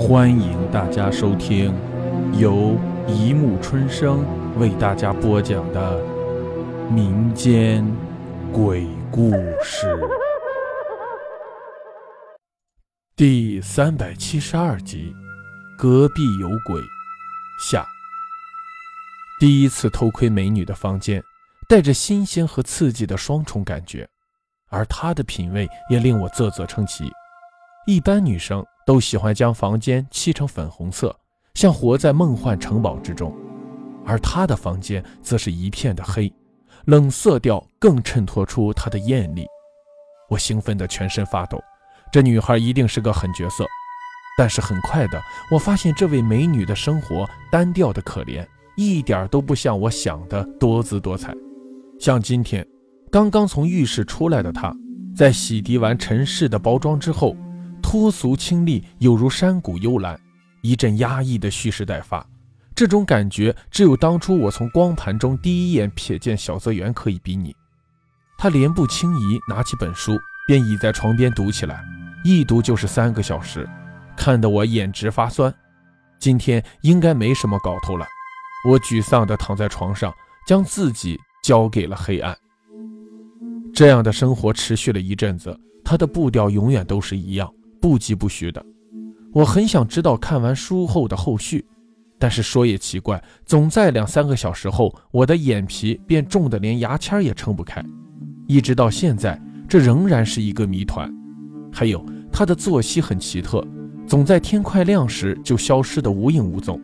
欢迎大家收听由一木春生为大家播讲的民间鬼故事第三百七十二集：隔壁有鬼下。第一次偷窥美女的房间，带着新鲜和刺激的双重感觉，而她的品味也令我啧啧称奇。一般女生。都喜欢将房间漆成粉红色，像活在梦幻城堡之中，而她的房间则是一片的黑，冷色调更衬托出她的艳丽。我兴奋得全身发抖，这女孩一定是个狠角色。但是很快的，我发现这位美女的生活单调的可怜，一点都不像我想的多姿多彩。像今天，刚刚从浴室出来的她，在洗涤完尘世的包装之后。脱俗清丽，有如山谷幽兰，一阵压抑的蓄势待发。这种感觉只有当初我从光盘中第一眼瞥见小泽圆可以比拟。他莲步轻移，拿起本书便倚在床边读起来，一读就是三个小时，看得我眼直发酸。今天应该没什么搞头了。我沮丧地躺在床上，将自己交给了黑暗。这样的生活持续了一阵子，他的步调永远都是一样。不疾不徐的，我很想知道看完书后的后续，但是说也奇怪，总在两三个小时后，我的眼皮便重得连牙签也撑不开，一直到现在，这仍然是一个谜团。还有他的作息很奇特，总在天快亮时就消失得无影无踪，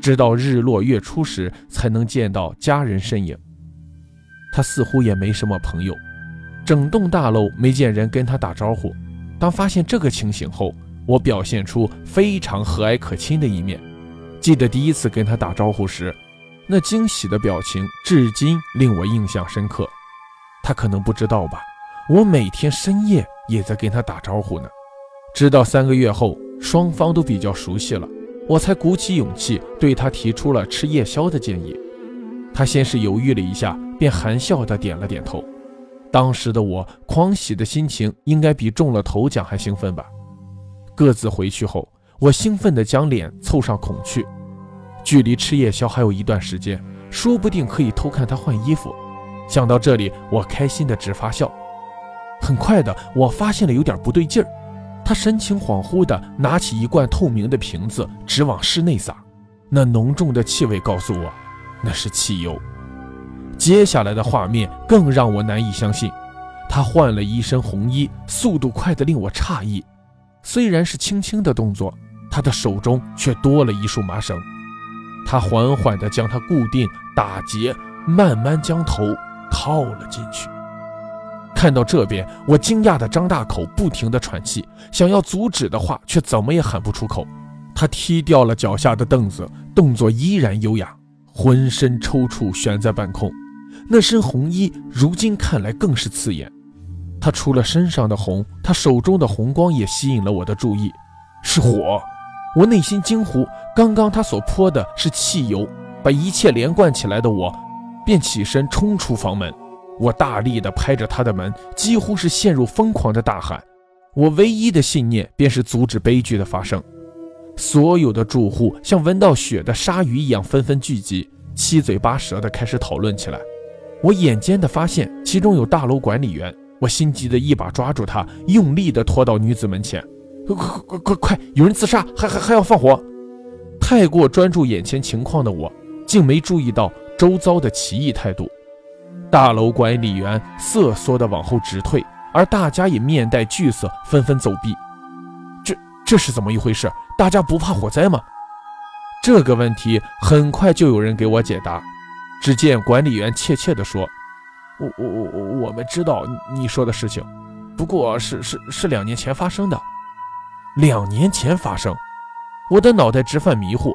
直到日落月出时才能见到家人身影。他似乎也没什么朋友，整栋大楼没见人跟他打招呼。当发现这个情形后，我表现出非常和蔼可亲的一面。记得第一次跟他打招呼时，那惊喜的表情至今令我印象深刻。他可能不知道吧，我每天深夜也在跟他打招呼呢。直到三个月后，双方都比较熟悉了，我才鼓起勇气对他提出了吃夜宵的建议。他先是犹豫了一下，便含笑地点了点头。当时的我狂喜的心情，应该比中了头奖还兴奋吧。各自回去后，我兴奋地将脸凑上孔去。距离吃夜宵还有一段时间，说不定可以偷看他换衣服。想到这里，我开心的直发笑。很快的，我发现了有点不对劲儿。他神情恍惚地拿起一罐透明的瓶子，直往室内洒。那浓重的气味告诉我，那是汽油。接下来的画面更让我难以相信，他换了一身红衣，速度快得令我诧异。虽然是轻轻的动作，他的手中却多了一束麻绳。他缓缓地将它固定打结，慢慢将头套了进去。看到这边，我惊讶地张大口，不停地喘气，想要阻止的话，却怎么也喊不出口。他踢掉了脚下的凳子，动作依然优雅，浑身抽搐，悬在半空。那身红衣如今看来更是刺眼。他除了身上的红，他手中的红光也吸引了我的注意。是火！我内心惊呼。刚刚他所泼的是汽油，把一切连贯起来的我，便起身冲出房门。我大力地拍着他的门，几乎是陷入疯狂的大喊。我唯一的信念便是阻止悲剧的发生。所有的住户像闻到血的鲨鱼一样纷纷聚集，七嘴八舌地开始讨论起来。我眼尖的发现，其中有大楼管理员。我心急的一把抓住他，用力的拖到女子门前。快快快快快！有人自杀，还还还要放火！太过专注眼前情况的我，竟没注意到周遭的奇异态度。大楼管理员瑟缩的往后直退，而大家也面带惧色，纷纷走避。这这是怎么一回事？大家不怕火灾吗？这个问题很快就有人给我解答。只见管理员怯怯地说：“我我我我们知道你说的事情，不过是是是两年前发生的。两年前发生，我的脑袋直犯迷糊，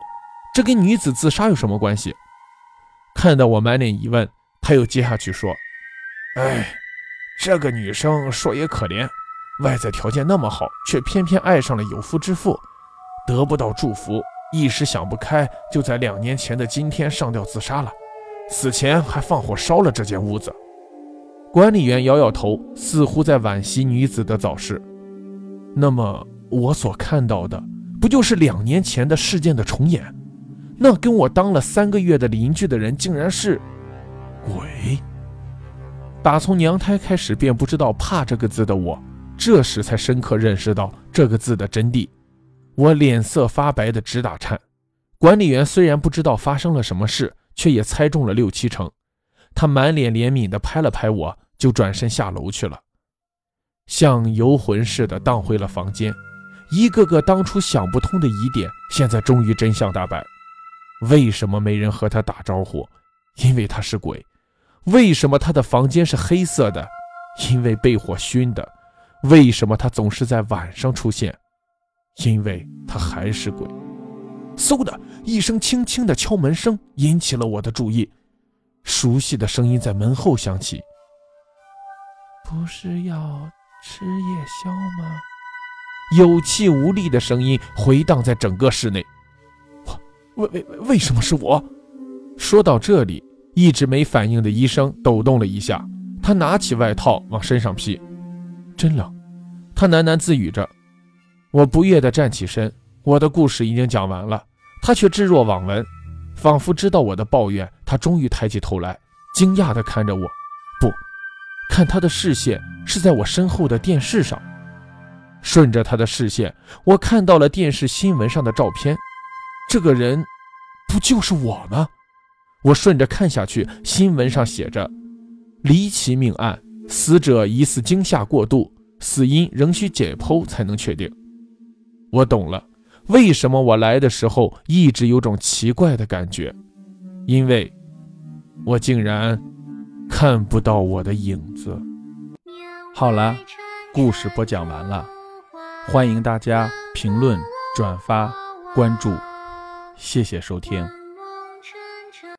这跟女子自杀有什么关系？”看到我满脸疑问，他又接下去说：“哎，这个女生说也可怜，外在条件那么好，却偏偏爱上了有夫之妇，得不到祝福，一时想不开，就在两年前的今天上吊自杀了。”死前还放火烧了这间屋子。管理员摇摇头，似乎在惋惜女子的早逝。那么，我所看到的不就是两年前的事件的重演？那跟我当了三个月的邻居的人，竟然是鬼！打从娘胎开始便不知道“怕”这个字的我，这时才深刻认识到这个字的真谛。我脸色发白的直打颤。管理员虽然不知道发生了什么事，却也猜中了六七成。他满脸怜悯地拍了拍我，就转身下楼去了，像游魂似的荡回了房间。一个个当初想不通的疑点，现在终于真相大白。为什么没人和他打招呼？因为他是鬼。为什么他的房间是黑色的？因为被火熏的。为什么他总是在晚上出现？因为他还是鬼。嗖的一声轻轻的敲门声引起了我的注意，熟悉的声音在门后响起：“不是要吃夜宵吗？”有气无力的声音回荡在整个室内。为为为什么是我？说到这里，一直没反应的医生抖动了一下，他拿起外套往身上披，真冷。他喃喃自语着。我不悦地站起身，我的故事已经讲完了，他却置若罔闻，仿佛知道我的抱怨。他终于抬起头来，惊讶地看着我，不，看他的视线是在我身后的电视上。顺着他的视线，我看到了电视新闻上的照片。这个人，不就是我吗？我顺着看下去，新闻上写着：“离奇命案，死者疑似惊吓过度，死因仍需解剖才能确定。”我懂了，为什么我来的时候一直有种奇怪的感觉，因为，我竟然看不到我的影子。好了，故事播讲完了。欢迎大家评论、转发、关注，谢谢收听。